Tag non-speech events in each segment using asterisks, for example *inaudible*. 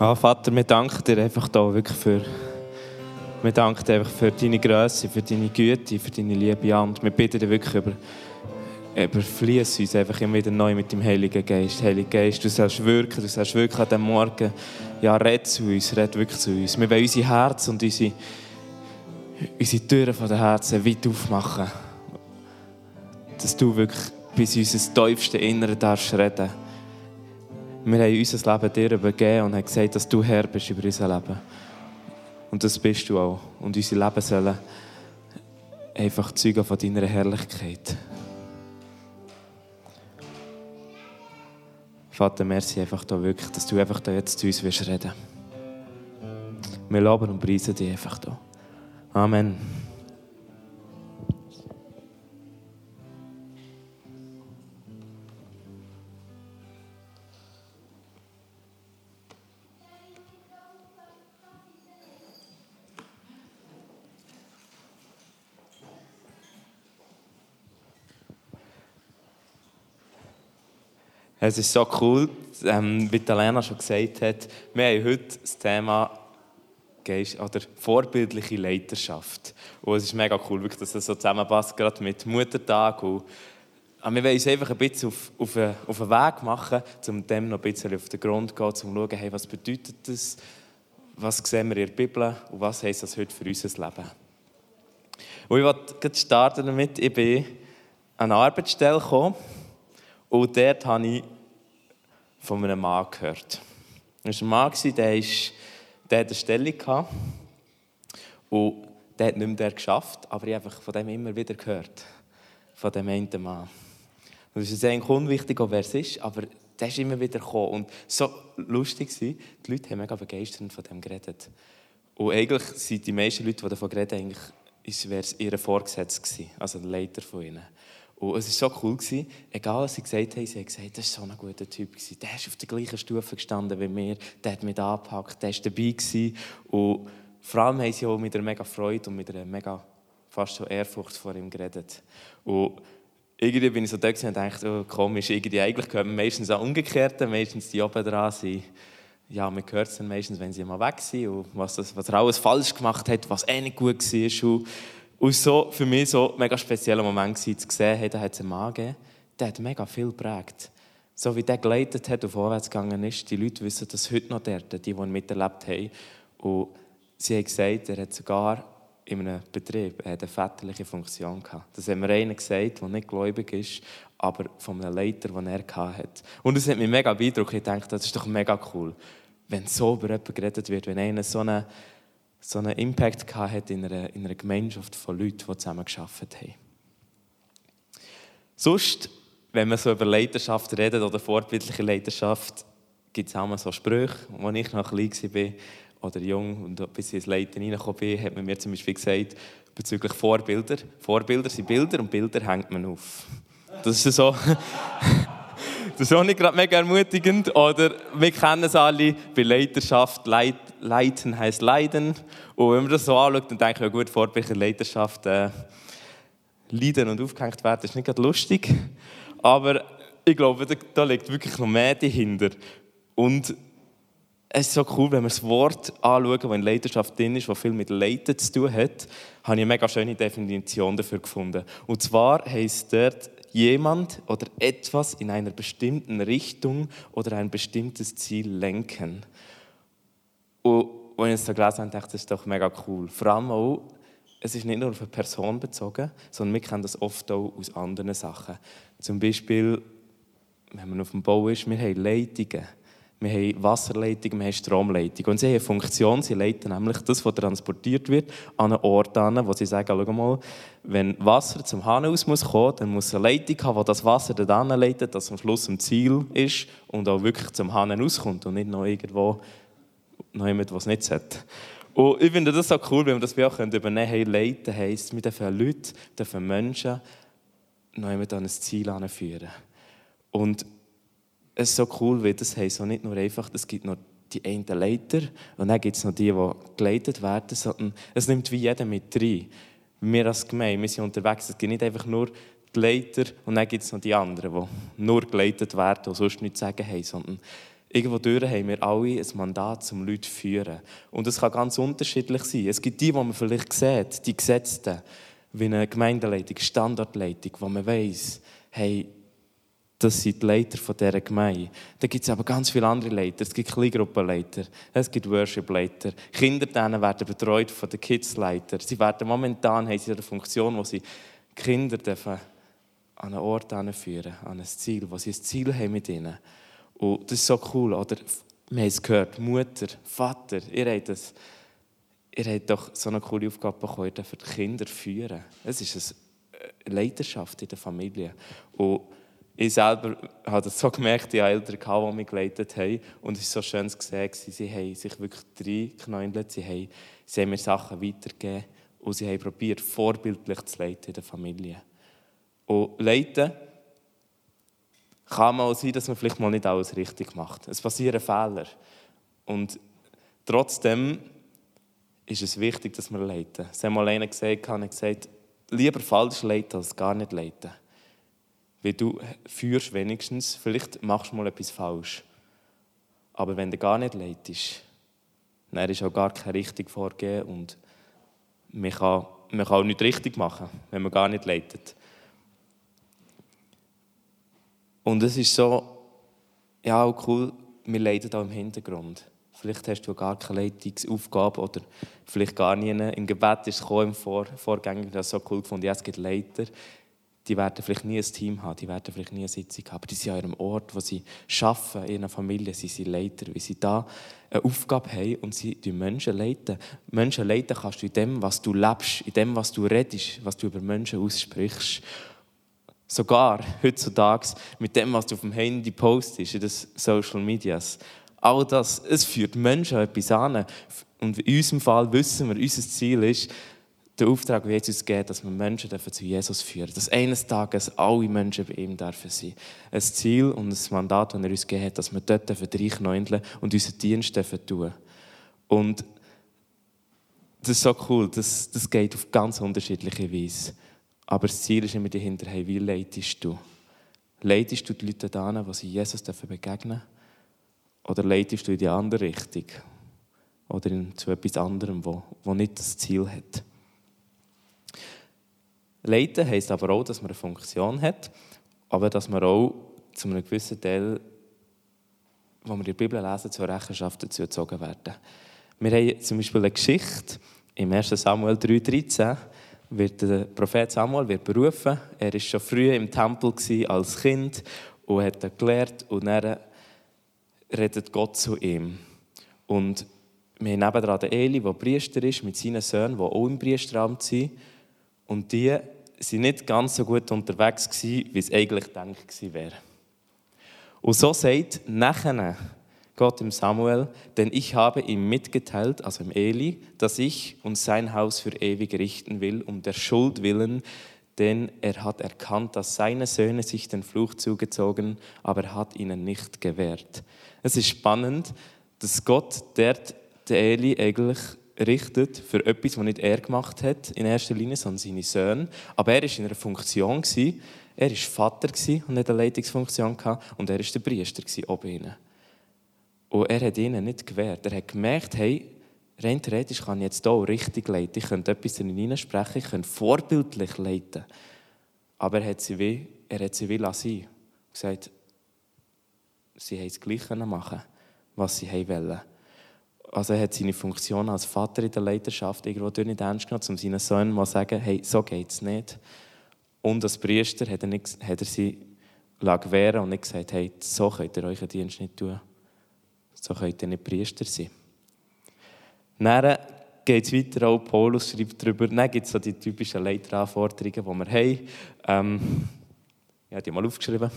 Ja, Vater, wir danken dir einfach da wirklich für, wir danken dir einfach für deine Größe, für deine Güte, für deine Liebe. Und wir bitten dir wirklich über, überfließ uns einfach immer wieder neu mit dem Heiligen Geist. Heiliger Geist, du sollst wirken, du sollst wirklich an diesem Morgen, ja, red zu uns, red wirklich zu uns. Wir wollen unser Herz und unsere, unsere Türen von den Herzen weit aufmachen. Dass du wirklich bis unser tiefste Innere darfst reden wir haben unser Leben dir übergeben und haben gesagt, dass du Herr bist über unser Leben. Und das bist du auch. Und unser Leben sollen einfach zeugen von deiner Herrlichkeit. Vater, merci einfach da wirklich, dass du einfach da jetzt zu uns wirst reden. Wir loben und preisen dich einfach da. Amen. Es ist so cool, ähm, wie Lena schon gesagt hat, wir haben heute das Thema Geist, oder vorbildliche Leiterschaft. Und es ist mega cool, wirklich, dass das so zusammenpasst, gerade mit Muttertag. Und, aber wir wollen uns einfach ein bisschen auf, auf, auf einen Weg machen, um dem noch ein bisschen auf den Grund zu gehen, um zu schauen, hey, was bedeutet das, was sehen wir in der Bibel und was heisst das heute für unser Leben. Und ich wollte starten damit, ich bin an eine Arbeitsstelle gekommen, und dort habe ich von einem Mann gehört. Das war ein Mann, der, ist, der hatte eine Stellung. Gehabt. Und der hat nicht mehr geschafft, aber ich habe von dem immer wieder gehört. Von dem einen Mann. Und es ist eigentlich unwichtig, wer es ist, aber der ist immer wieder gekommen. Und so lustig war, die Leute haben mega begeistert von dem geredet. Und eigentlich sind die meisten Leute, die davon reden, eigentlich, wäre es ihr Vorgesetzter also der Leiter von ihnen. Und es war so cool, gewesen, egal was sie gesagt haben, sie haben gesagt, das war so ein guter Typ. Gewesen. Der ist auf der gleichen Stufe gestanden wie mir, der hat mich angepackt, der war dabei. Gewesen. Und vor allem haben sie auch mit einer mega Freude und mit einer mega fast schon Ehrfurcht vor ihm geredet. Und irgendwie bin ich so da und dachte, oh, komisch, irgendwie, eigentlich man meistens auch umgekehrt, meistens die oben dran sind. Ja, man hört es dann meistens, wenn sie mal weg sind und was, das, was er alles falsch gemacht hat, was eh nicht gut war. Und und so für mich so mega spezieller Moment war, zu sehen, hey, da hat es einen Mann gegeben, der hat mega viel geprägt. So wie der geleitet hat und vorwärts gegangen ist, die Leute wissen das heute noch dort, die, die ihn miterlebt haben. Und sie haben gesagt, er hat sogar in einem Betrieb eine väterliche Funktion gehabt. Das haben mir einer gesagt, der nicht gläubig ist, aber von einem Leiter, den er hatte. Und das hat mich mega beeindruckt. Ich dachte, das ist doch mega cool, wenn so über jemanden geredet wird, wenn einer so eine so einen Impact hat in einer, in einer Gemeinschaft von Leuten, die zusammen geschafft haben. Sonst, wenn man so über Leidenschaft redet oder vorbildliche Leidenschaft, gibt es auch mal so Sprüche. Als ich noch klein war oder jung und bis ich ins Leiten reingekommen bin, hat man mir zum Beispiel gesagt, bezüglich Vorbilder. Vorbilder sind Bilder und Bilder hängt man auf. Das ist so. *laughs* Das ist auch nicht gerade mega ermutigend. Oder wir kennen es alle, bei Leiterschaft, Leit, Leiten heisst Leiden. Und wenn man das so anschaut, dann denke ich, ja gut, vorbildliche Leiterschaft, äh, leiden und aufgehängt werden, ist nicht gerade lustig. Aber ich glaube, da, da liegt wirklich noch mehr dahinter. Und es ist so cool, wenn wir das Wort anschauen, das in Leidenschaft drin ist, das viel mit Leiten zu tun hat, habe ich eine mega schöne Definition dafür gefunden. Und zwar heisst dort jemand oder etwas in einer bestimmten Richtung oder ein bestimmtes Ziel lenken. Und als ich das gelesen habe, dachte ich, das ist doch mega cool. Vor allem auch, es ist nicht nur auf eine Person bezogen, sondern wir kennen das oft auch aus anderen Sachen. Zum Beispiel, wenn man auf dem Bau ist, wir haben Leitungen. Wir haben Wasserleitung, wir haben Stromleitung. Und sie haben eine Funktion, sie leiten nämlich das, was transportiert wird, an einen Ort an, wo sie sagen, schau mal, wenn Wasser zum Hahn aus muss kommen, dann muss eine Leitung haben, die das Wasser dann leitet, dass am Schluss am Ziel ist und auch wirklich zum Hahn auskommt und nicht noch irgendwo noch jemand, was nicht hat. Und ich finde das so cool, wenn wir das auch übernehmen können. Hey, leiten heisst, wir dürfen Leute, dürfen Menschen noch jemand an ein Ziel anführen. Und es ist so cool, weil das heisst auch nicht nur einfach, es gibt noch die einen Leiter und dann gibt es noch die, die geleitet werden, sondern es nimmt wie jeder mit rein. Wir als Gemeinde, wir sind unterwegs, es gibt nicht einfach nur die Leiter und dann gibt es noch die anderen, die nur geleitet werden und sonst nichts sagen haben, sondern Irgendwo durch haben wir alle ein Mandat, um Leute zu führen. Und es kann ganz unterschiedlich sein. Es gibt die, die man vielleicht sieht, die Gesetzten, wie eine Gemeindeleitung, Standortleitung, wo man weiss, hey, das sind die Leiter dieser Gemeinde. Dann gibt es aber ganz viele andere Leiter. Es gibt Kleingruppenleiter, es gibt Worship-Leiter. Kinder denen werden betreut von den Kids-Leiter. Sie werden momentan haben sie eine Funktion, wo sie Kinder dürfen an einen Ort führen, an ein Ziel, wo sie ein Ziel haben mit ihnen. Und das ist so cool, oder? Wir haben es gehört, Mutter, Vater, ihr habt, das, ihr habt doch so eine coole Aufgabe bekommen, ihr für die Kinder führen. Es ist eine Leidenschaft in der Familie. Und ich selber habe das so gemerkt, die Eltern, die mich geleitet haben. Und es war so schön zu sehen, sie haben sich wirklich reingeknäuelt, sie haben, sie haben mir Sachen weitergegeben und sie haben probiert, vorbildlich zu leiten in der Familie. Und leiten kann mal sein, dass man vielleicht mal nicht alles richtig macht. Es passieren Fehler. Und trotzdem ist es wichtig, dass wir leiten. Es hat mal einer gesagt, hat gesagt, lieber falsch leiten als gar nicht leiten. Weil du führst wenigstens, vielleicht machst du mal etwas falsch. Aber wenn du gar nicht leitest, dann ist auch gar kein richtig Vorgehen und man kann, man kann auch nichts richtig machen, wenn man gar nicht leitet. Und es ist so, ja, cool, wir leiden auch im Hintergrund. Vielleicht hast du gar keine Leitungsaufgabe oder vielleicht gar nie. Im Gebet ist es im Vor Vorgänger, das so cool gefunden, ja, es gibt Leiter, die werden vielleicht nie ein Team haben, die werden vielleicht nie eine Sitzung haben, aber die sind an ihrem Ort, wo sie arbeiten, in ihrer Familie, sie sind Leiter, weil sie da eine Aufgabe haben und sie die Menschen leiten. Menschen leiten kannst du in dem, was du lebst, in dem, was du redest, was du über Menschen aussprichst. Sogar heutzutage mit dem, was du auf dem Handy postest, in den Social Medias. All das, es führt Menschen etwas an. Und in unserem Fall wissen wir, unser Ziel ist, der Auftrag, den Jesus gibt, dass wir Menschen zu Jesus führen Dass eines Tages alle Menschen bei ihm dürfen sein Ein Ziel und ein Mandat, das er uns gegeben hat, dass wir dort reinknäueln und unseren Dienst dürfen tun Und das ist so cool, das, das geht auf ganz unterschiedliche Weise. Aber das Ziel ist immer dahinter, hey, wie leitest du? Leitest du die Leute dahin, wo sie Jesus begegnen dürfen? Oder leitest du in die andere Richtung? Oder in, zu etwas anderem, wo, wo nicht das Ziel hat? Leiten heisst aber auch, dass man eine Funktion hat, aber dass man auch zu einem gewissen Teil, wo wir der Bibel lesen, zur Rechenschaft dazu gezogen werden. Wir haben zum Beispiel eine Geschichte im 1. Samuel 3,13 wird der Prophet Samuel wird berufen. Er war schon früh im Tempel als Kind und hat gelehrt und dann redet Gott zu ihm. Und wir haben nebenan den Eli, der Priester ist, mit seinen Söhnen, die auch im Priesteramt sind. Und die waren nicht ganz so gut unterwegs, wie es eigentlich gedacht wäre. Und so sagt nachher Gott im Samuel, denn ich habe ihm mitgeteilt, also im Eli, dass ich und sein Haus für ewig richten will, um der Schuld willen, denn er hat erkannt, dass seine Söhne sich den Fluch zugezogen, aber er hat ihnen nicht gewährt. Es ist spannend, dass Gott dort den Eli eigentlich richtet für etwas, was nicht er gemacht hat in erster Linie, sondern seine Söhne. Aber er war in einer Funktion. Er war Vater und nicht eine Leitungsfunktion. Und er war der Priester oben ihnen. Und er hat ihnen nicht gewährt. Er hat gemerkt, hey, rein theoretisch kann ich jetzt hier richtig leiten. Ich könnte etwas in ihnen sprechen, ich könnte vorbildlich leiten. Aber er hat sie wie, er hat sie wie lassen. Er gesagt, sie haben das Gleiche machen, was sie wollen. Also er hat seine Funktion als Vater in der Leiterschaft irgendwo nicht ernst genommen, um seinen Sohn mal zu sagen, hey, so geht es nicht. Und als Priester hat er, nicht, hat er sie gewähren und nicht gesagt, hey, so könnt ihr euren Dienst nicht tun. So könnt ihr nicht Priester sein. Dann geht es weiter, auch Paulus schreibt darüber, dann gibt es so die typischen Leiteranforderungen, die wir haben. Ähm, ich habe die mal aufgeschrieben.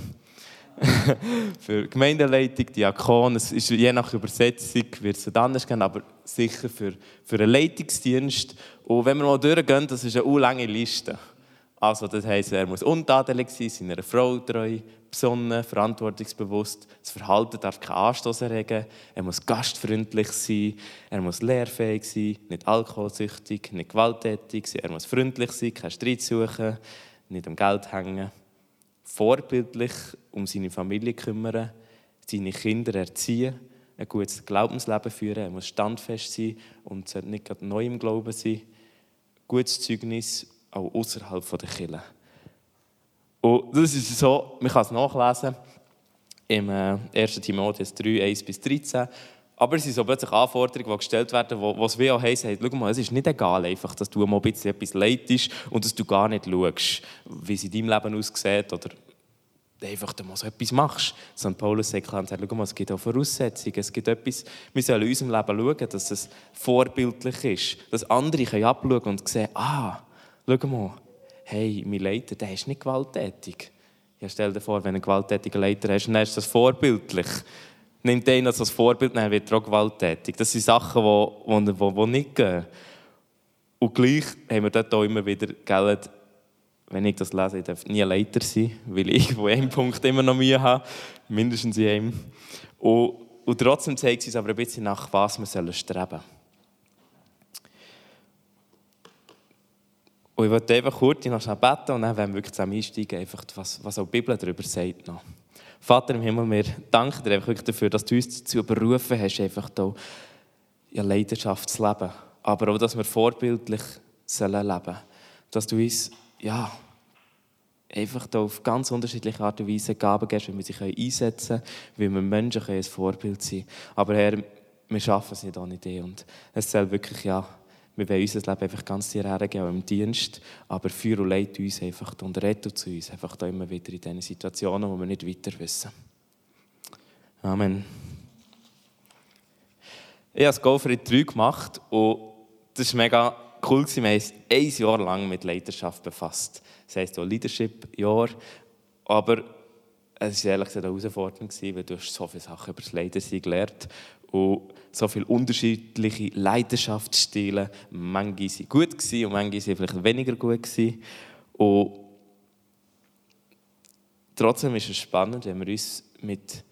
*laughs* für Gemeindeleitung, Diakon, es ist je nach Übersetzung wird es anders gehen, aber sicher für, für einen Leitungsdienst. Und wenn wir mal durchgehen, das ist eine lange Liste. Also das heisst, er muss untadelig sein, seiner Frau treu, besonnen, verantwortungsbewusst. Das Verhalten darf keinen Anstoß erregen. Er muss gastfreundlich sein. Er muss lehrfähig sein, nicht alkoholsüchtig, nicht gewalttätig sein. Er muss freundlich sein, keinen Streit suchen, nicht am Geld hängen. Vorbildlich um seine Familie kümmern, seine Kinder erziehen, ein gutes Glaubensleben führen, er muss standfest sein und sollte nicht neu im Glauben sein. Gutes Zeugnis auch außerhalb der Kirche. Und das ist so, man kann es nachlesen im 1. Äh, Timotheus 3, 1 bis 13. Aber es sind so plötzlich Anforderungen, die gestellt werden, wo, es wie auch heisst, hey, schau mal, es ist nicht egal, einfach, dass du mal ein bisschen etwas leidest und dass du gar nicht schaust, wie es in deinem Leben aussieht oder einfach mal so etwas machst. St. Paulus sagt klar, schau mal, es gibt auch Voraussetzungen, es gibt etwas, wir sollen in unserem Leben schauen, dass es vorbildlich ist, dass andere können abschauen und sehen, ah, schau mal, hey, mein Leiter, der ist nicht gewalttätig. Ja, stell dir vor, wenn du einen gewalttätigen Leiter hast, dann ist das vorbildlich. Nimm den als Vorbild, dann wird er auch gewalttätig. Das sind Sachen, die, die, die, die nicht gehen. Und gleich haben wir dort auch immer wieder Geld, wenn ich das lese, ich darf nie Leiter sein, weil ich von einem Punkt immer noch Mühe habe, mindestens in einem. Und, und trotzdem zeigt es uns aber ein bisschen nach, was wir streben sollen. Und ich wollte einfach kurz noch beten und dann werden wir wirklich zusammen einsteigen, einfach was, was auch die Bibel darüber sagt. Noch. Vater im Himmel, wir danken dir einfach wirklich dafür, dass du uns dazu berufen hast, einfach hier ja, Leidenschaft zu leben. Aber auch, dass wir vorbildlich sollen leben Dass du uns, ja, einfach hier auf ganz unterschiedliche Art und Weise Gaben gibst, wie wir sie einsetzen können, wie wir Menschen ein Vorbild sein können. Aber Herr, wir schaffen es nicht ohne dich. Und es soll wirklich, ja, wir wollen unser Leben einfach ganz dir hergeben, auch im Dienst. Aber führ und leite uns einfach und rette zu uns einfach da immer wieder in diesen Situationen, wo wir nicht weiter wissen. Amen. Ich habe das Go for 3 gemacht und das war mega cool. Wir haben uns ein Jahr lang mit Leiterschaft befasst. Das heisst auch Leadership-Jahr. Aber es war ehrlich gesagt eine Herausforderung, weil du so viele Sachen über das Leitersein gelernt und so viele unterschiedliche Leidenschaftsstile. Manche waren gut und manche waren vielleicht weniger gut. Und trotzdem ist es spannend, wenn wir uns mit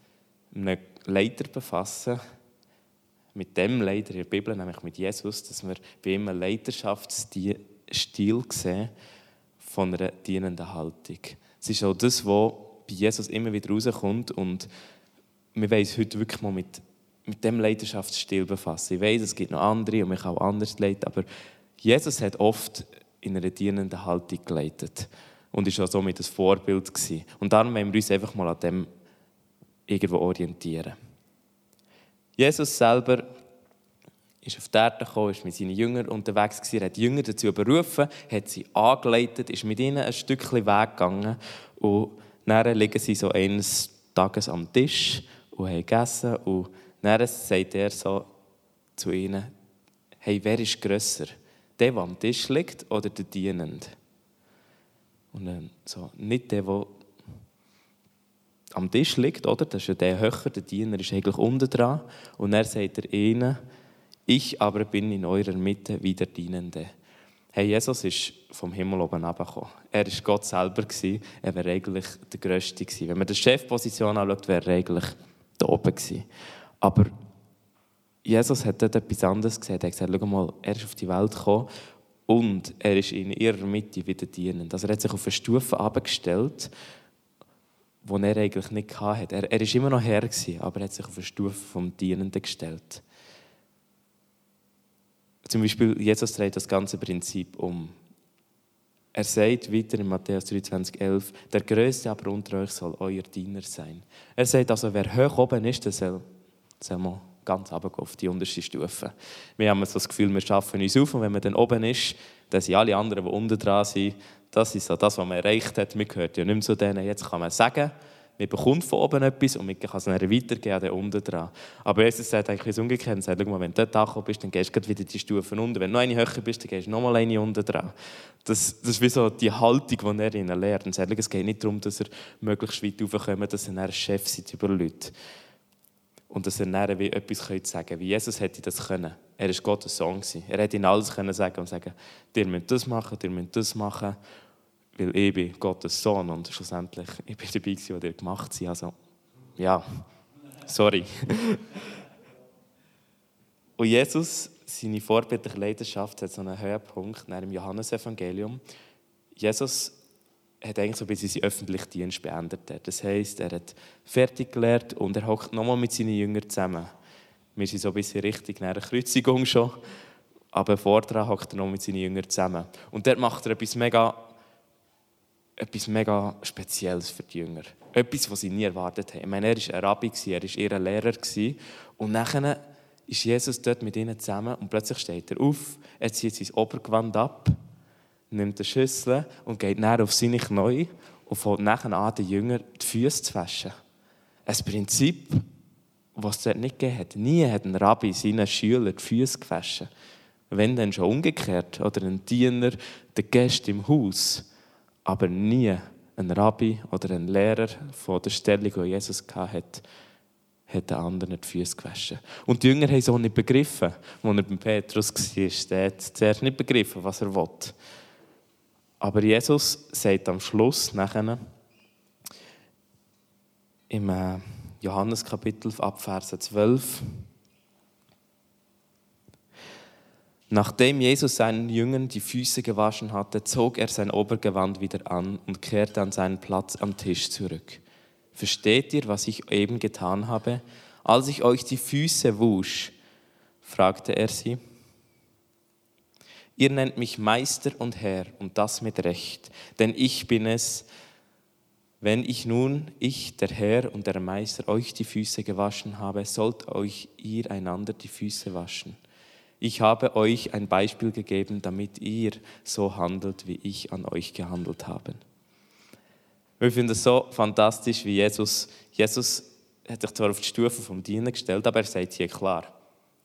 einem Leiter befassen, mit dem Leiter in der Bibel, nämlich mit Jesus, dass wir bei ihm einen Leiterschaftsstil sehen von einer dienenden Haltung. Es ist auch das, was bei Jesus immer wieder rauskommt und wir wollen uns heute wirklich mal mit mit dem Leidenschaftsstil befassen. Ich weiß, es gibt noch andere und kann auch anders leiten, aber Jesus hat oft in einer dienenden Haltung geleitet und ist auch somit ein Vorbild gewesen. Und darum wollen wir uns einfach mal an dem irgendwo orientieren. Jesus selber ist auf die Erde gekommen, ist mit seinen Jüngern unterwegs gewesen, hat die Jünger dazu berufen, hat sie angeleitet, ist mit ihnen ein Stückchen Weg gegangen und dann liegen sie so eines Tages am Tisch und haben gegessen und dann sagt er so zu ihnen, hey, wer ist grösser? Der, der am Tisch liegt oder der Dienende? Und dann so, nicht der, der am Tisch liegt, oder? Das ist ja der höher, der Diener ist eigentlich unten dran. Und er sagt er ihnen, ich aber bin in eurer Mitte wie der Dienende. Hey, Jesus ist vom Himmel oben herabgekommen. Er war Gott selber. Er wäre eigentlich der Größte. Wenn man die Chefposition anschaut, wäre er eigentlich da oben gewesen. Aber Jesus hat dort etwas anderes gesehen. Er hat gesagt, schau mal, er ist auf die Welt gekommen und er ist in ihrer Mitte wieder dienend. Also er hat sich auf eine Stufe abgestellt, wo er eigentlich nicht hatte. Er, er ist immer noch Herr gewesen, aber er hat sich auf eine Stufe vom Dienenden gestellt. Zum Beispiel, Jesus dreht das ganze Prinzip um. Er sagt weiter in Matthäus 23, 11, der Größte aber unter euch soll euer Diener sein. Er sagt also, wer hoch oben ist, der soll sagen wir, ganz runter auf die unterste Stufe. Wir haben so das Gefühl, wir schaffen uns auf und wenn man dann oben ist, dann sind alle anderen, die unten dran sind, das ist so das, was man erreicht hat. Man gehört ja nicht mehr zu denen. Jetzt kann man sagen, man bekommt von oben etwas und man kann es dann weitergeben an den unten dran. Aber Jesus sagt eigentlich das umgekehrt. Er sagt, mal, wenn du dort angekommen bist, dann gehst du wieder die Stufen unten. Wenn du noch eine höher bist, dann gehst du nochmal eine unten dran. Das, das ist wie so die Haltung, die er ihnen lernt. Er sagt, es geht nicht darum, dass er möglichst weit raufkommt, dass er ein Chef ist über Leute und dass er dann wie etwas sagen könnte. Wie Jesus hätte das können. Er war Gottes Sohn. Er hätte ihnen alles können sagen und sagen, ihr müsst das machen, ihr müsst das machen, weil ich bin Gottes Sohn und schlussendlich, ich bin dabei gewesen, was ihr gemacht habt. Also, ja, sorry. *laughs* und Jesus, seine vorbildliche Leidenschaft hat so einen Höhepunkt nach dem Johannesevangelium. Jesus hat eigentlich so ein bisschen seinen öffentlichen Dienst beendet. Das heisst, er hat fertig gelehrt und er hockt nochmal mit seinen Jüngern zusammen. Wir sind so ein bisschen richtig nach der Kreuzigung schon, aber vorher hockt er noch mit seinen Jüngern zusammen. Und dort macht er etwas mega, etwas mega Spezielles für die Jünger. Etwas, was sie nie erwartet haben. Ich meine, er war ein Rabbi, er war ihr Lehrer. Und nachher ist Jesus dort mit ihnen zusammen und plötzlich steht er auf, er zieht sein Obergewand ab nimmt eine Schüssel und geht näher auf seine Knie und fängt nachher an, den Jüngern die Füße zu waschen. Ein Prinzip, was es dort nicht gegeben hat. Nie hat ein Rabbi seinen Schülern die Füße gewaschen. Wenn dann schon umgekehrt. Oder ein Diener, der Gast im Haus. Aber nie ein Rabbi oder ein Lehrer von der Stellung, die Jesus hatte, hat den anderen die Füße gewaschen. Und die Jünger haben es auch nicht begriffen, als er bei Petrus war. Der hat zuerst nicht begriffen, was er wollte. Aber Jesus sagt am Schluss nachher, im äh, Johanneskapitel ab Verse 12, Nachdem Jesus seinen Jüngern die Füße gewaschen hatte, zog er sein Obergewand wieder an und kehrte an seinen Platz am Tisch zurück. Versteht ihr, was ich eben getan habe? Als ich euch die Füße wusch, fragte er sie. Ihr nennt mich Meister und Herr und das mit Recht, denn ich bin es. Wenn ich nun, ich, der Herr und der Meister, euch die Füße gewaschen habe, sollt euch ihr einander die Füße waschen. Ich habe euch ein Beispiel gegeben, damit ihr so handelt, wie ich an euch gehandelt habe. Wir finden es so fantastisch, wie Jesus, Jesus hat sich zwar auf die Stufe vom Dienen gestellt, aber er sagt hier klar,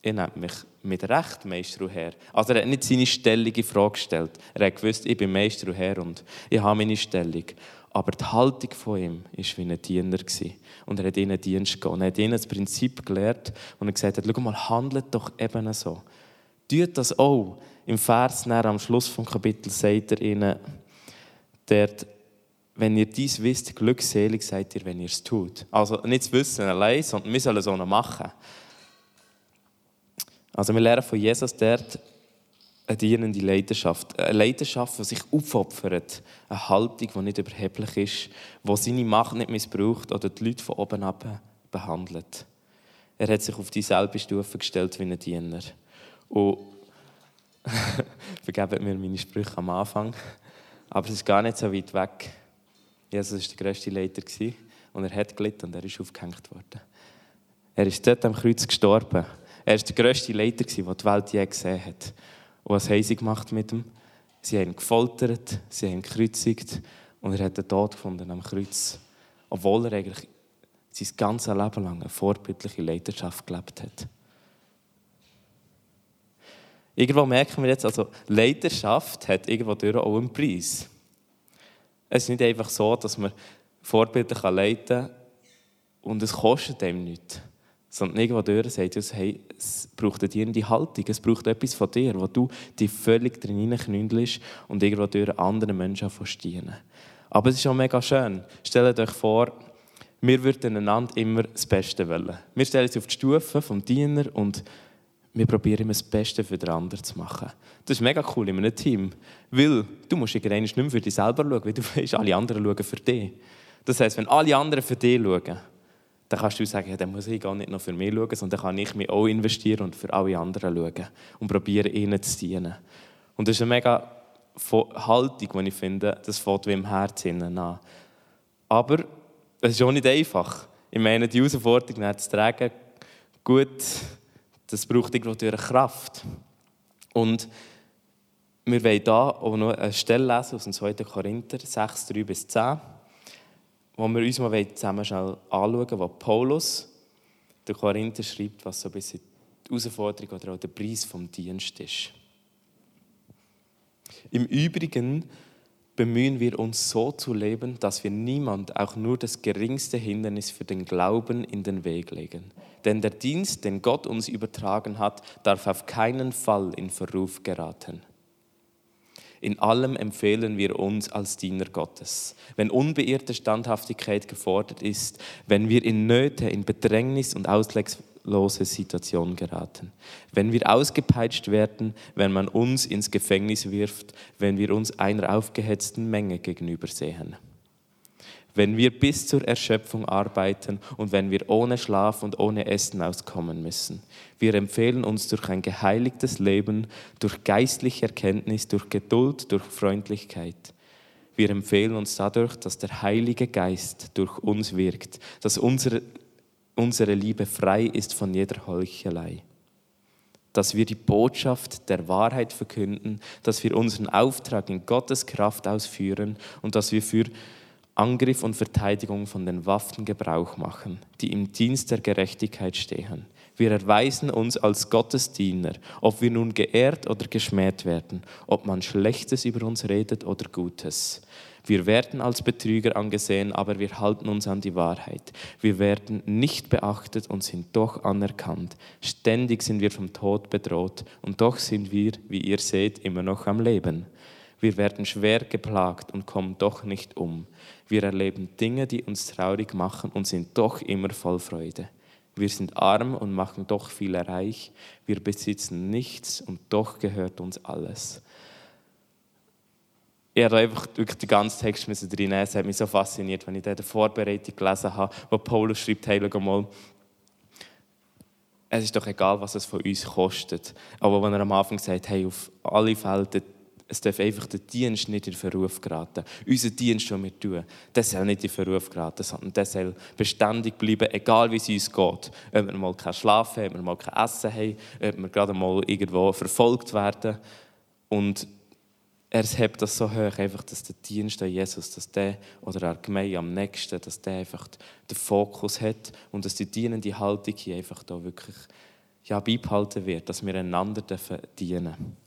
ihr nennt mich mit Recht Meister und Herr. Also er hat nicht seine Stellung in Frage gestellt. Er hat gewusst, ich bin Meister und Herr und ich habe meine Stellung. Aber die Haltung von ihm war wie ein Diener. Und er hat ihnen Dienst gegeben. Er hat ihnen das Prinzip gelehrt und er gesagt hat, schau mal, handelt doch eben so. Tut das auch. Im Vers am Schluss des Kapitels sagt er ihnen, dort, wenn ihr dies wisst, glückselig seid ihr, wenn ihr es tut. Also nicht zu wissen allein, sondern wir sollen es auch noch machen. Also wir lernen von Jesus dort eine dienende Leidenschaft. Eine Leidenschaft, die sich aufopfert. Eine Haltung, die nicht überheblich ist, die seine Macht nicht missbraucht oder die Leute von oben ab behandelt. Er hat sich auf dieselbe Stufe gestellt wie ein Diener. Und *laughs* vergebt mir meine Sprüche am Anfang, aber es ist gar nicht so weit weg. Jesus war der grösste Leiter und er hat gelitten und er ist aufgehängt worden. Er ist dort am Kreuz gestorben. Er war der grösste Leiter, den die Welt je gesehen hat. Und was haben sie gemacht mit ihm? Sie haben ihn gefoltert, sie haben ihn gekreuzigt und er hat den Tod gefunden am Kreuz. Obwohl er eigentlich sein ganzes Leben lang eine vorbildliche Leiterschaft gelebt hat. Irgendwo merken wir jetzt, also Leiterschaft hat irgendwo auch einen Preis. Es ist nicht einfach so, dass man vorbildlich leiten kann und es kostet einem nichts. Sondern irgendwo sagt Jesus, hey, es braucht eine dienende Haltung, es braucht etwas von dir, wo du dich völlig drin hineinknündelst und irgendwo durch anderen Menschen dienen. Aber es ist auch mega schön. Stellt euch vor, wir würden einander immer das Beste wollen. Wir stellen uns auf die Stufe vom Diener und wir probieren immer das Beste für den anderen zu machen. Das ist mega cool in einem Team, weil du musst irgendwann nicht mehr für dich selber schauen, weil du *laughs* weißt, alle anderen schauen für dich. Das heisst, wenn alle anderen für dich schauen, dann kannst du sagen, ja, dann muss ich gar nicht nur für mich schauen, sondern dann kann ich mich auch investieren und für alle anderen schauen und probieren, ihnen zu dienen. Und das ist eine mega Haltung, die ich finde, das fängt wie im Herzen an. Aber es ist auch nicht einfach. Ich meine, die Herausforderung zu tragen, gut, das braucht irgendwo Kraft. Und wir wollen hier auch noch eine Stelle lesen aus dem 2. Korinther 6, 3 bis 10 wo wir uns mal zusammen schnell anschauen, wo Paulus der Korinther schreibt, was so ein bisschen die Herausforderung oder auch der Preis vom Dienst ist. Im Übrigen bemühen wir uns so zu leben, dass wir niemand auch nur das geringste Hindernis für den Glauben in den Weg legen. Denn der Dienst, den Gott uns übertragen hat, darf auf keinen Fall in Verruf geraten. In allem empfehlen wir uns als Diener Gottes. Wenn unbeirrte Standhaftigkeit gefordert ist, wenn wir in Nöte, in Bedrängnis und aussichtslose Situation geraten. Wenn wir ausgepeitscht werden, wenn man uns ins Gefängnis wirft, wenn wir uns einer aufgehetzten Menge gegenüber sehen wenn wir bis zur Erschöpfung arbeiten und wenn wir ohne Schlaf und ohne Essen auskommen müssen. Wir empfehlen uns durch ein geheiligtes Leben, durch geistliche Erkenntnis, durch Geduld, durch Freundlichkeit. Wir empfehlen uns dadurch, dass der Heilige Geist durch uns wirkt, dass unsere, unsere Liebe frei ist von jeder Heuchelei dass wir die Botschaft der Wahrheit verkünden, dass wir unseren Auftrag in Gottes Kraft ausführen und dass wir für Angriff und Verteidigung von den Waffen Gebrauch machen, die im Dienst der Gerechtigkeit stehen. Wir erweisen uns als Gottesdiener, ob wir nun geehrt oder geschmäht werden, ob man Schlechtes über uns redet oder Gutes. Wir werden als Betrüger angesehen, aber wir halten uns an die Wahrheit. Wir werden nicht beachtet und sind doch anerkannt. Ständig sind wir vom Tod bedroht und doch sind wir, wie ihr seht, immer noch am Leben. Wir werden schwer geplagt und kommen doch nicht um. Wir erleben Dinge, die uns traurig machen und sind doch immer voll Freude. Wir sind arm und machen doch viel reich. Wir besitzen nichts und doch gehört uns alles. Ich habe einfach wirklich den ganzen Text drin. Es hat mich so fasziniert, wenn ich der Vorbereitung gelesen habe, wo Paulus schreibt, hey, mal, es ist doch egal, was es von uns kostet. Aber wenn er am Anfang sagt, hey, auf alle Fälle, es darf einfach der Dienst nicht in Verruf geraten. Unser Dienst, den wir tun, der soll nicht in Verruf geraten, sondern der soll beständig bleiben, egal wie es uns geht. Ob wir mal kein Schlafen haben, ob wir mal kein Essen haben, ob wir gerade mal irgendwo verfolgt werden. Und er hebt das so hoch, einfach, dass der Dienst an Jesus, dass der oder der Gemeinde am nächsten, dass der einfach den Fokus hat und dass die dienende Haltung hier einfach da wirklich ja, beibehalten wird, dass wir einander dienen dürfen.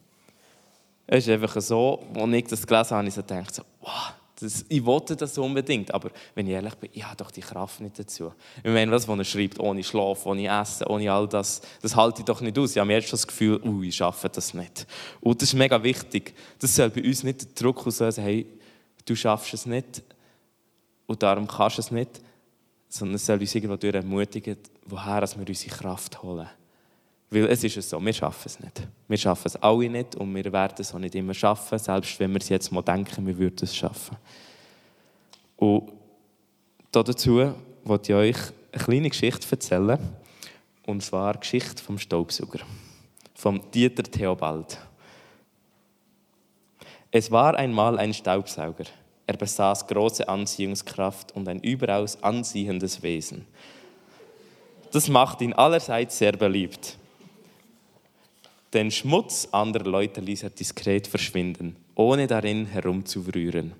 Es ist einfach so, als ich das gelesen habe, ich so gedacht, so, wow, das, ich wollte das unbedingt, aber wenn ich ehrlich bin, ich habe doch die Kraft nicht dazu. Ich meine, was er schreibt, ohne Schlaf, ohne Essen, ohne all das, das halte ich doch nicht aus. Ich habe jetzt schon das Gefühl, uh, ich schaffe das nicht. Und das ist mega wichtig. Das soll bei uns nicht der Druck auslösen, hey, du schaffst es nicht und darum kannst du es nicht, sondern es soll uns irgendwo ermutigen, woher wir unsere Kraft holen. Weil es ist so, wir schaffen es nicht. Wir schaffen es alle nicht und wir werden es auch nicht immer schaffen, selbst wenn wir es jetzt mal denken, wir würden es schaffen. Und dazu wollte ich euch eine kleine Geschichte erzählen. Und zwar die Geschichte vom Staubsauger. Vom Dieter Theobald. Es war einmal ein Staubsauger. Er besaß große Anziehungskraft und ein überaus ansiehendes Wesen. Das macht ihn allerseits sehr beliebt. Den Schmutz anderer Leute ließ er diskret verschwinden, ohne darin herumzurühren.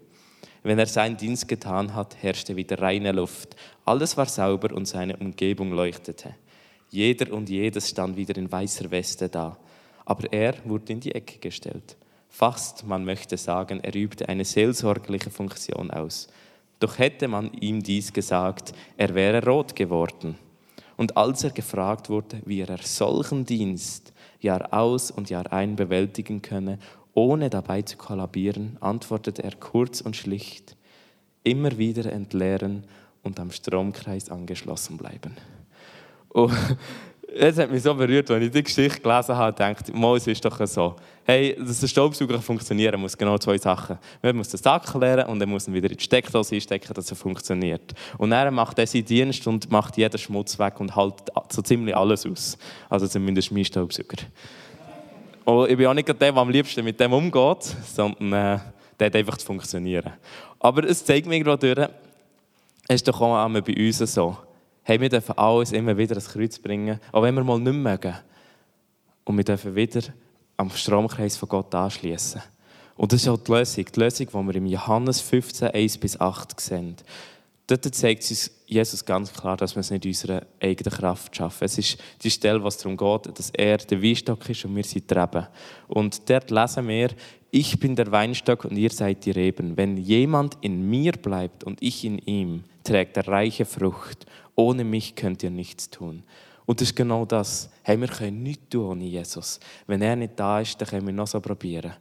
Wenn er seinen Dienst getan hat, herrschte wieder reine Luft. Alles war sauber und seine Umgebung leuchtete. Jeder und jedes stand wieder in weißer Weste da. Aber er wurde in die Ecke gestellt. Fast, man möchte sagen, er übte eine seelsorgliche Funktion aus. Doch hätte man ihm dies gesagt, er wäre rot geworden. Und als er gefragt wurde, wie er solchen Dienst Jahr aus und Jahr ein bewältigen könne, ohne dabei zu kollabieren, antwortete er kurz und schlicht, immer wieder entleeren und am Stromkreis angeschlossen bleiben. Und es hat mich so berührt, als ich die Geschichte gelesen habe, dachte ich, es ist doch so. Hey, dass der Staubsauger funktionieren muss genau zwei Sachen. Man muss den Sack leeren und dann muss ihn wieder in die Steckdose einstecken, dass er funktioniert. Und er macht er seinen Dienst und macht jeden Schmutz weg und hält so ziemlich alles aus. Also zumindest mein Staubsauger. Und ich bin auch nicht der, der am liebsten mit dem umgeht, sondern äh, der hat einfach zu funktionieren. Aber es zeigt mir gerade durch, es ist doch auch bei uns so hey, wir dürfen alles immer wieder ans Kreuz bringen, auch wenn wir mal nicht mögen. Und wir dürfen wieder am Stromkreis von Gott anschließen. Und das ist auch die Lösung, die Lösung, die wir im Johannes 15, 1 bis 8 sehen. Dort zeigt uns Jesus ganz klar, dass wir es nicht in unserer eigenen Kraft schaffen. Es ist die Stelle, was darum geht, dass er der Weinstock ist und wir sind die Reben. Und dort lesen wir, ich bin der Weinstock und ihr seid die Reben. Wenn jemand in mir bleibt und ich in ihm, trägt er reiche Frucht ohne mich könnt ihr nichts tun. Und das ist genau das. Hey, wir können nichts tun ohne Jesus. Wenn er nicht da ist, dann können wir noch so probieren.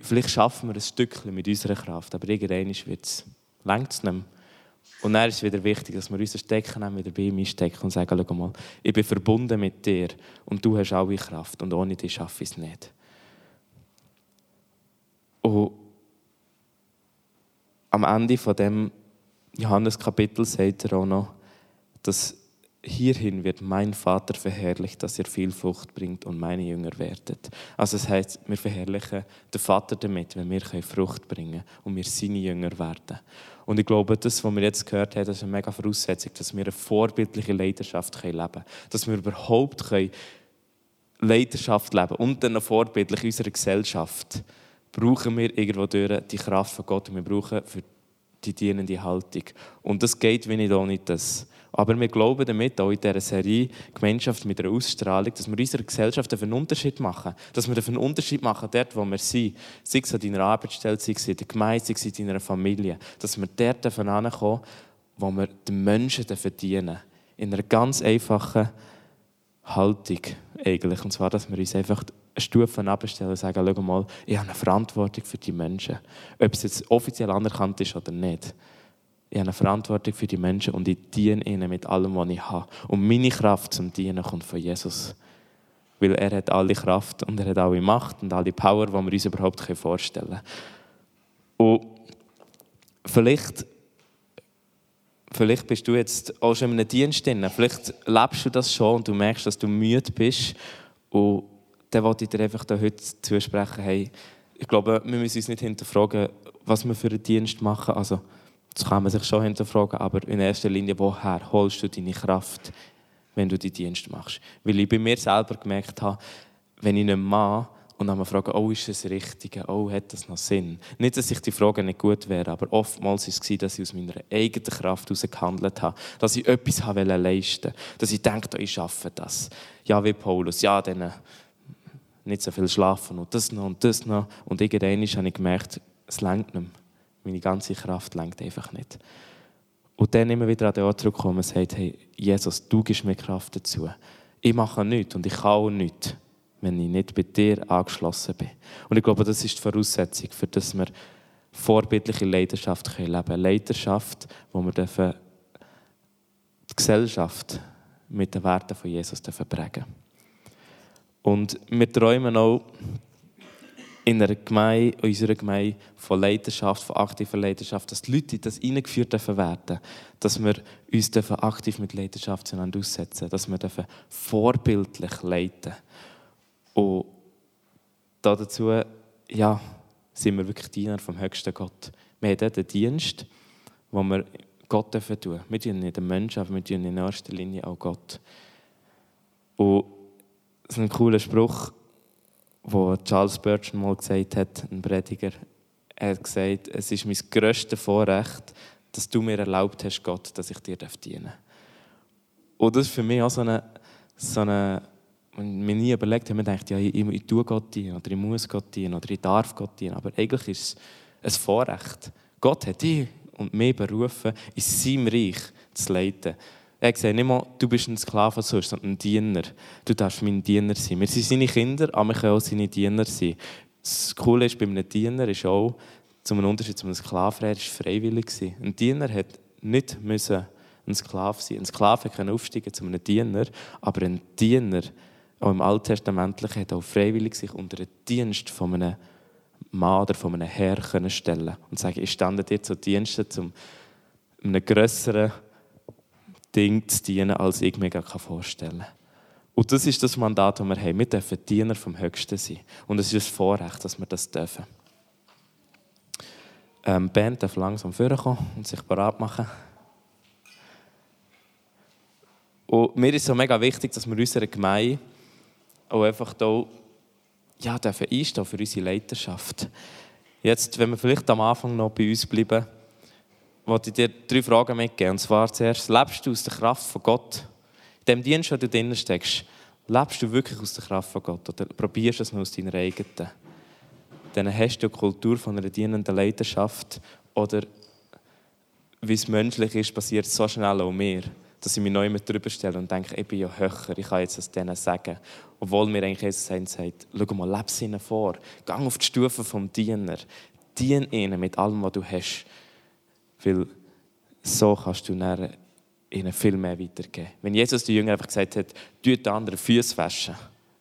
Vielleicht schaffen wir ein Stückchen mit unserer Kraft, aber irgendwann wird es, längt es nicht mehr. Und dann ist es wieder wichtig, dass wir unser Stecken wieder bei ihm einstecken und sagen, schau mal, ich bin verbunden mit dir und du hast alle Kraft und ohne dich schaffe ich es nicht. Und am Ende von dem Johannes-Kapitel sagt er auch noch, dass hierhin wird mein Vater verherrlicht, dass ihr viel Frucht bringt und meine Jünger werdet. Also das heißt, wir verherrlichen den Vater damit, wenn wir Frucht bringen können und wir seine Jünger werden. Und ich glaube, das, was wir jetzt gehört haben, ist eine mega Voraussetzung, dass wir eine vorbildliche Leidenschaft leben können. Dass wir überhaupt Leidenschaft leben und dann vorbildlich in unserer Gesellschaft brauchen wir irgendwo durch die Kraft von Gott und wir brauchen für die dienende Haltung. Und das geht wie nicht ohne das. Aber wir glauben damit, auch in dieser Serie Gemeinschaft mit einer Ausstrahlung, dass wir unserer Gesellschaft einen Unterschied machen. Dass wir einen Unterschied machen dort, wo wir sind. Sei es an deiner Arbeitsstelle, sei es in der Gemeinde, sei es in deiner Familie. Dass wir dort hinkommen, wo wir den Menschen verdienen. In einer ganz einfachen Haltung eigentlich. Und zwar, dass wir uns einfach eine Stufe abstellen und sagen, schau mal, ich habe eine Verantwortung für die Menschen. Ob es jetzt offiziell anerkannt ist oder nicht. Ich habe eine Verantwortung für die Menschen und ich diene ihnen mit allem, was ich habe. Und meine Kraft zum Dienen kommt von Jesus. Weil er hat alle Kraft und er hat alle Macht und alle Power, die wir uns überhaupt vorstellen können. Und vielleicht, vielleicht bist du jetzt auch schon in einem Dienst drin. Vielleicht lebst du das schon und du merkst, dass du müde bist. Und dann wollte ich dir einfach heute zusprechen, hey, ich glaube, wir müssen uns nicht hinterfragen, was wir für einen Dienst machen. Also, das kann man sich schon hinterfragen, aber in erster Linie, woher holst du deine Kraft, wenn du die Dienst machst? Weil ich bei mir selber gemerkt habe, wenn ich nicht mache und dann frage, oh, ist das richtig? Oh, hat das noch Sinn? Nicht, dass ich die Frage nicht gut wäre, aber oftmals war es, dass ich aus meiner eigenen Kraft heraus gehandelt habe, dass ich etwas leisten wollte, dass ich dachte, ich schaffe das. Ja, wie Paulus, ja, dann nicht so viel schlafen und das noch und das noch. Und irgendwann habe ich gemerkt, es längt nicht mehr. Meine ganze Kraft lenkt einfach nicht. Und dann immer wieder an den Ort zurückkommen und sagt, hey, Jesus, du gibst mir Kraft dazu. Ich mache nichts und ich kann auch nichts, wenn ich nicht bei dir angeschlossen bin. Und ich glaube, das ist die Voraussetzung, für dass wir vorbildliche Leidenschaft leben können. Leidenschaft, wo wir dürfen die Gesellschaft mit den Werten von Jesus dürfen prägen Und wir träumen auch, in einer Gemeinde, in unserer Gemeinde von Leidenschaft, von aktiver Leidenschaft, dass die Leute das eingeführt werden dass wir uns aktiv mit Leidenschaft aussetzen dass wir vorbildlich leiten Und dazu ja, sind wir wirklich Diener vom höchsten Gott. Wir haben einen Dienst, wo wir Gott tun dürfen. Wir dienen nicht den Menschen, aber wir dienen in erster Linie auch Gott. Und das ist ein cooler Spruch, wo Charles Spurgeon mal gesagt hat, ein Prediger, er hat gesagt, es ist mein grösstes Vorrecht, dass du mir erlaubt hast, Gott, dass ich dir dienen darf. Und das ist für mich auch so eine, so eine wenn mir nie überlegt habe, man denkt, ich, ich tue Gott dienen, oder ich muss Gott dienen, oder ich darf Gott dienen. Aber eigentlich ist es ein Vorrecht. Gott hat dich und mich berufen, in seinem Reich zu leiten. Er sagt nicht mal, du bist ein Sklave, sondern ein Diener. Du darfst mein Diener sein. Wir sind seine Kinder, aber wir können auch seine Diener sein. Das Coole ist, bei einem Diener ist auch, zum Unterschied zu einem Sklaven, er war freiwillig. Ein Diener hat nicht müssen ein Sklave sein. Ein Sklave kann aufsteigen zu einem Diener, aber ein Diener, auch im Alttestamentlichen, hat auch freiwillig sich unter den Dienst von einem Mann oder von einem Herr stellen und sagen, ich stande dir zu Diensten, zum einem grösseren Ding zu dienen, als ich mir vorstellen kann. Und das ist das Mandat, das wir haben. Wir dürfen Diener vom Höchsten sein. Und es ist ein Vorrecht, dass wir das dürfen. Ähm, die Band darf langsam vorkommen und sich bereit machen. Und mir ist so mega wichtig, dass wir unserer Gemeinde auch einfach hier ja, dürfen einstehen für unsere Leiterschaft. Jetzt, wenn wir vielleicht am Anfang noch bei uns bleiben, wollte ich dir drei Fragen mitgeben. Und zwar zuerst, lebst du aus der Kraft von Gott? In dem Dienst, wo du drin steckst, lebst du wirklich aus der Kraft von Gott oder probierst du es nur aus deiner eigenen? Dann hast du eine Kultur von einer dienenden Leidenschaft oder wie es menschlich ist, passiert so schnell auch mir, dass ich mich neu mit drüber stelle und denke, ich bin ja höher, ich kann jetzt das denen sagen. Obwohl mir eigentlich Jesus sagt, schau mal, lebe ihnen vor, geh auf die Stufe vom Diener, dien ihnen mit allem, was du hast. Weil so kannst du dann ihnen viel mehr weitergeben. Wenn Jesus den Jüngern einfach gesagt hat, tut den anderen Füße waschen,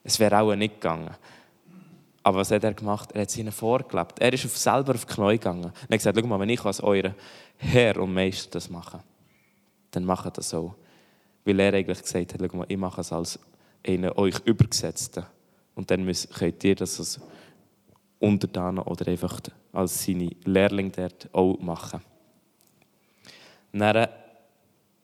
es wäre auch nicht gegangen. Aber was hat er gemacht? Er hat es ihnen vorgelebt. Er ist selber auf die Knie gegangen. Er hat gesagt, schau mal, wenn ich als euer Herr und Meister das mache, dann macht das so. Weil er eigentlich gesagt hat, schau mal, ich mache es als einen euch Übergesetzten. Und dann müsst, könnt ihr das als Untertanen oder einfach als seine Lehrling dort auch machen. Dann,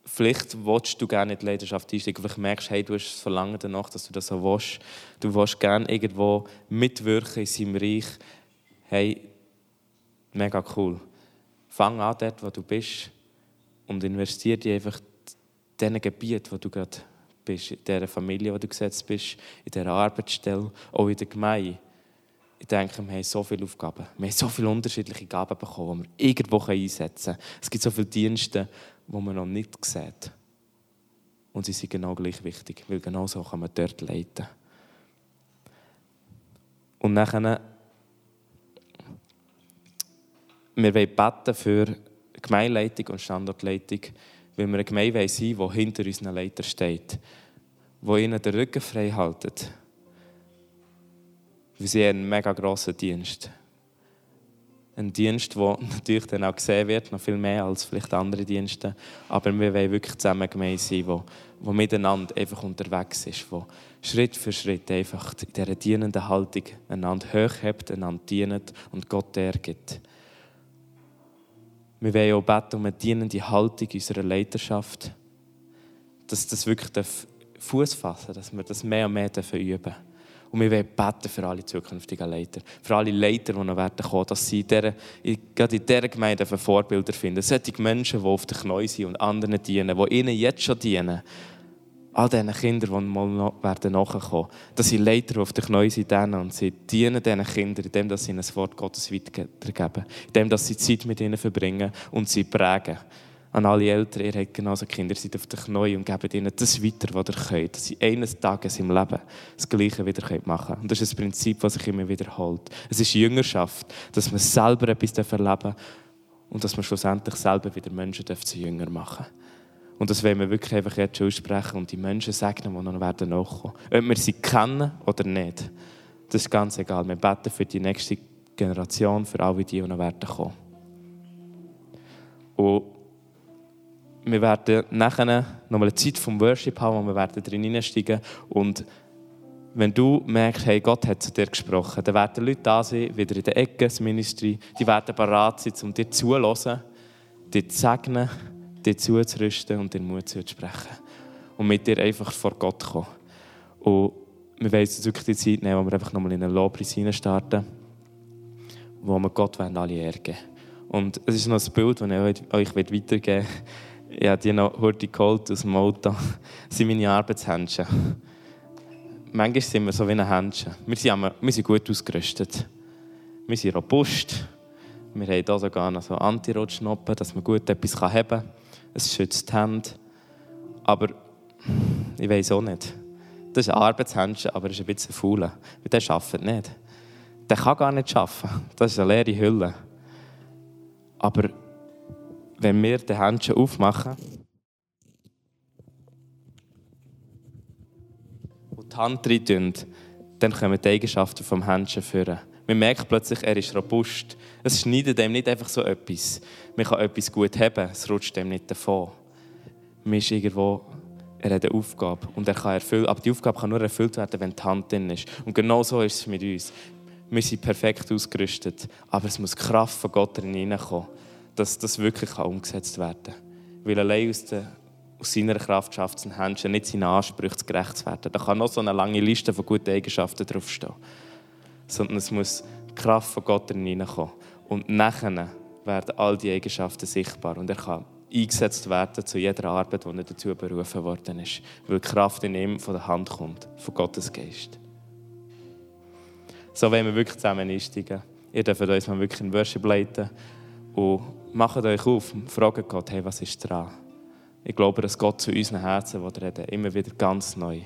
vielleicht willst du gerne in die Leidenschaft einsteigen, vielleicht merkst hey, du hast das Verlangen danach, dass du das so willst. Du willst gerne irgendwo mitwirken in seinem Reich. Hey, mega cool. Fang an dort, wo du bist und investiere dich einfach in diesen Gebiet, wo du gerade bist, in dieser Familie, wo du gesetzt bist, in dieser Arbeitsstelle, auch in der Gemeinde. Ich denke, wir haben so viele Aufgaben. Wir haben so viele unterschiedliche Gaben bekommen, die wir irgendwo einsetzen können. Es gibt so viele Dienste, die man noch nicht sieht. Und sie sind genau gleich wichtig, weil genau so kann man dort leiten. Und nachher, wir wollen beten für Gemeinleitung und Standortleitung, weil wir eine Gemeinde sein wollen, die hinter unseren Leitern steht, die ihnen den Rücken frei haltet wir sehen einen mega grossen Dienst. Ein Dienst, der *laughs* natürlich dann auch gesehen wird, noch viel mehr als vielleicht andere Dienste. Aber wir wollen wirklich zusammen gemein sein, wo, wo miteinander einfach unterwegs ist, wo Schritt für Schritt einfach in dieser dienenden Haltung einander hochhebt, einander dient und Gott ergibt. Wir wollen auch beten um eine dienende Haltung unserer Leiterschaft, dass das wirklich Fuß fassen dass wir das mehr und mehr üben dürfen. Und wir wollen beten für alle zukünftigen Leiter. Für alle Leiter, die noch werden kommen, dass sie in dieser, gerade in dieser Gemeinde Vorbilder finden. Solche Menschen, die auf den Knien sind und anderen dienen, die ihnen jetzt schon dienen. All diesen Kindern, die mal noch werden nachkommen. Dass sie Leiter, die auf den Knien sind, und sie dienen diesen Kindern, indem sie ihnen das Wort Gottes weitergeben. Indem sie Zeit mit ihnen verbringen und sie prägen an alle Eltern, ihr habt genauso Kinder, seid auf den Knien und gebt ihnen das weiter, was ihr könnt, dass sie eines Tages im Leben das Gleiche wieder machen können. Und das ist ein Prinzip, das sich immer wiederholt. Es ist Jüngerschaft, dass man selber etwas erleben darf und dass man schlussendlich selber wieder Menschen zu Jünger machen Und das wollen wir wirklich einfach jetzt aussprechen und die Menschen segnen, die noch werden. Ob wir sie kennen oder nicht, das ist ganz egal. Wir beten für die nächste Generation, für alle die, die noch werden kommen. Und wir werden nachher noch eine Zeit vom Worship haben, wo wir werden drin hineinsteigen und wenn du merkst, hey, Gott hat zu dir gesprochen, dann werden Leute da sein, wieder in der Ecke, das Ministry, die werden bereit sein, um dir zuzuhören, dir zu segnen, dir zuzurüsten und dir Mut zuzusprechen. Und mit dir einfach vor Gott kommen. Und wir wollen uns wirklich die Zeit nehmen, wo wir einfach nochmal in einen Lobpreis starten, wo wir Gott alle ehren Und es ist noch ein Bild, das ich euch weitergeben möchte ich habe die noch heute geholt aus dem Auto. Das *laughs* sind meine Arbeitshändchen. Manchmal sind wir so wie ein Händchen. Wir sind, wir sind gut ausgerüstet. Wir sind robust. Wir haben hier sogar noch so Anti-Rutschnoppen, dass man gut etwas haben kann. Es schützt die Hände. Aber ich weiß auch nicht. Das ist ein Arbeitshändchen, aber er ist ein bisschen faul. Weil der arbeitet nicht. Der kann gar nicht arbeiten. Das ist eine leere Hülle. Aber wenn wir die Händchen aufmachen und die Hand rein dann kommen die Eigenschaften vom Händchen führen. Man merkt plötzlich, er ist robust. Es schneidet ihm nicht einfach so etwas. Man kann etwas gut haben, es rutscht ihm nicht davon. Man ist irgendwo, er hat eine Aufgabe und er kann erfüllen, aber die Aufgabe kann nur erfüllt werden, wenn die Hand drin ist. Und genau so ist es mit uns. Wir sind perfekt ausgerüstet, aber es muss Kraft von Gott hineinkommen dass das wirklich umgesetzt werden kann. Weil allein aus, der, aus seiner Kraft schafft es ein Händchen nicht seinen Ansprüchen gerecht zu werden. Da kann noch so eine lange Liste von guten Eigenschaften draufstehen. Sondern es muss die Kraft von Gott hineinkommen. Und nachher werden all die Eigenschaften sichtbar. Und er kann eingesetzt werden zu jeder Arbeit, die er dazu berufen worden ist. Weil die Kraft in ihm von der Hand kommt, von Gottes Geist. So wollen wir wirklich zusammen einsteigen. Ihr dürft uns mal wirklich in Worship leiten. Und macht euch auf, fragt Gott, hey, was ist dran? Ich glaube, dass Gott zu unseren Herzen reden immer wieder ganz neu.